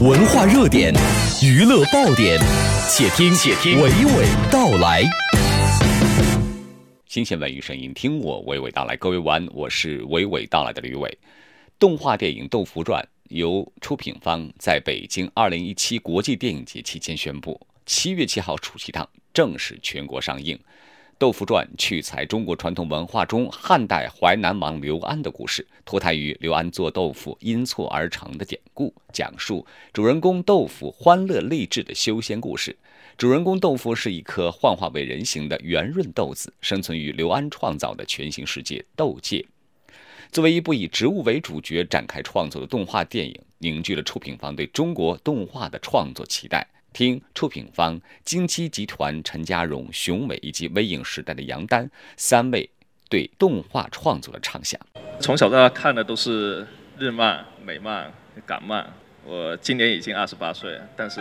文化热点、娱乐爆点，且听且听娓娓道来。新鲜文娱声音，听我娓娓道来。各位晚安，我是娓娓道来的吕伟。动画电影《豆腐传》由出品方在北京二零一七国际电影节期间宣布，七月七号暑期档正式全国上映。《豆腐传》取材中国传统文化中汉代淮南王刘安的故事，脱胎于刘安做豆腐因错而成的典故，讲述主人公豆腐欢乐励志的修仙故事。主人公豆腐是一颗幻化为人形的圆润豆子，生存于刘安创造的全新世界豆界。作为一部以植物为主角展开创作的动画电影，凝聚了出品方对中国动画的创作期待。听出品方金鸡集团陈家荣、熊伟以及微影时代的杨丹三位对动画创作的畅想。从小到大看的都是日漫、美漫、港漫。我今年已经二十八岁了，但是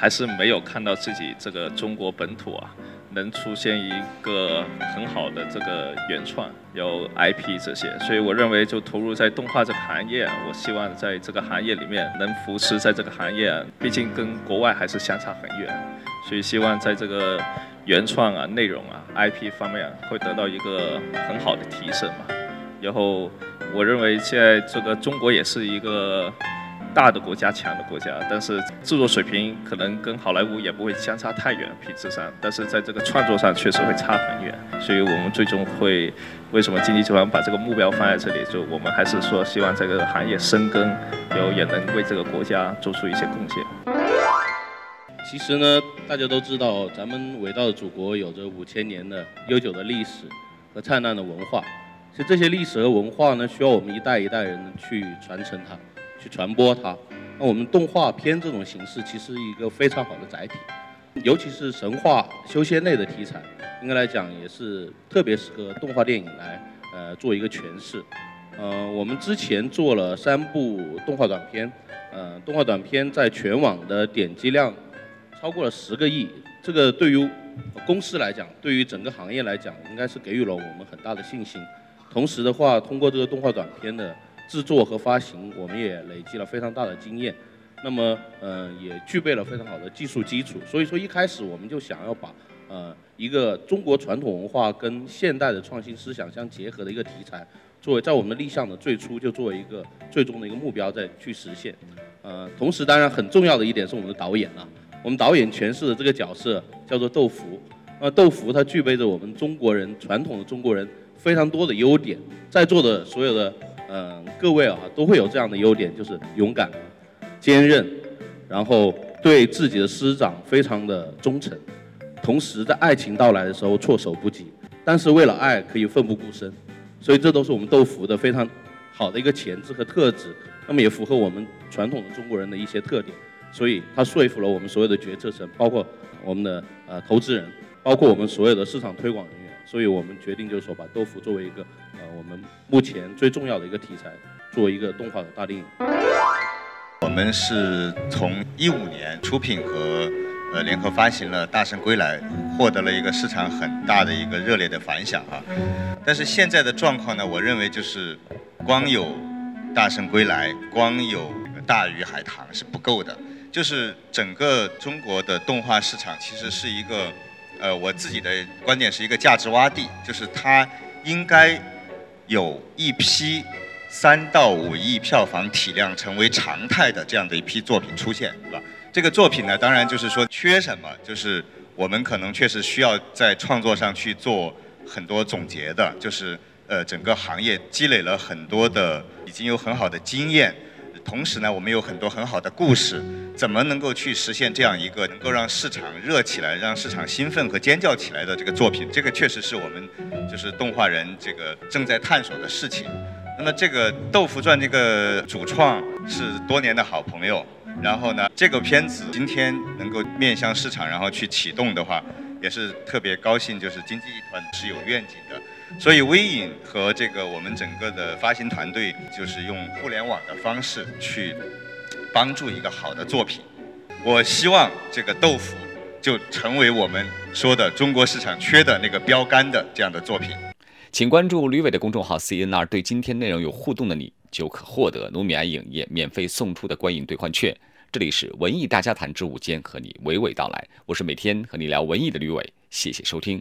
还是没有看到自己这个中国本土啊。能出现一个很好的这个原创，有 IP 这些，所以我认为就投入在动画这个行业，我希望在这个行业里面能扶持在这个行业，毕竟跟国外还是相差很远，所以希望在这个原创啊、内容啊、IP 方面会得到一个很好的提升嘛。然后我认为现在这个中国也是一个。大的国家，强的国家，但是制作水平可能跟好莱坞也不会相差太远，品质上，但是在这个创作上确实会差很远，所以我们最终会为什么经济集团把这个目标放在这里？就我们还是说希望这个行业深耕，然后也能为这个国家做出一些贡献。其实呢，大家都知道，咱们伟大的祖国有着五千年的悠久的历史和灿烂的文化，其实这些历史和文化呢，需要我们一代一代人去传承它。去传播它，那我们动画片这种形式其实一个非常好的载体，尤其是神话修仙类的题材，应该来讲也是特别适合动画电影来呃做一个诠释。呃，我们之前做了三部动画短片，呃，动画短片在全网的点击量超过了十个亿，这个对于公司来讲，对于整个行业来讲，应该是给予了我们很大的信心。同时的话，通过这个动画短片的。制作和发行，我们也累积了非常大的经验，那么，呃，也具备了非常好的技术基础。所以说，一开始我们就想要把，呃，一个中国传统文化跟现代的创新思想相结合的一个题材，作为在我们的立项的最初就作为一个最终的一个目标再去实现。呃，同时，当然很重要的一点是我们的导演啊。我们导演诠释的这个角色叫做豆腐，那豆腐它具备着我们中国人传统的中国人非常多的优点，在座的所有的。嗯，各位啊，都会有这样的优点，就是勇敢、坚韧，然后对自己的师长非常的忠诚，同时在爱情到来的时候措手不及，但是为了爱可以奋不顾身，所以这都是我们豆腐的非常好的一个潜质和特质，那么也符合我们传统的中国人的一些特点，所以他说服了我们所有的决策层，包括我们的呃投资人，包括我们所有的市场推广人。所以我们决定就是说，把豆腐作为一个呃我们目前最重要的一个题材，作为一个动画的大电影。我们是从一五年出品和呃联合发行了《大圣归来》，获得了一个市场很大的一个热烈的反响啊。但是现在的状况呢，我认为就是光有《大圣归来》，光有《大鱼海棠》是不够的，就是整个中国的动画市场其实是一个。呃，我自己的观点是一个价值洼地，就是它应该有一批三到五亿票房体量成为常态的这样的一批作品出现，是吧？这个作品呢，当然就是说缺什么，就是我们可能确实需要在创作上去做很多总结的，就是呃，整个行业积累了很多的，已经有很好的经验。同时呢，我们有很多很好的故事，怎么能够去实现这样一个能够让市场热起来、让市场兴奋和尖叫起来的这个作品？这个确实是我们就是动画人这个正在探索的事情。那么这个《豆腐传》这个主创是多年的好朋友，然后呢，这个片子今天能够面向市场，然后去启动的话，也是特别高兴，就是经济集团是有愿景的。所以微影和这个我们整个的发行团队，就是用互联网的方式去帮助一个好的作品。我希望这个豆腐就成为我们说的中国市场缺的那个标杆的这样的作品。请关注吕伟的公众号 CNR，对今天内容有互动的你就可获得努米埃影业免费送出的观影兑换券。这里是文艺大家谈之午间，和你娓娓道来。我是每天和你聊文艺的吕伟，谢谢收听。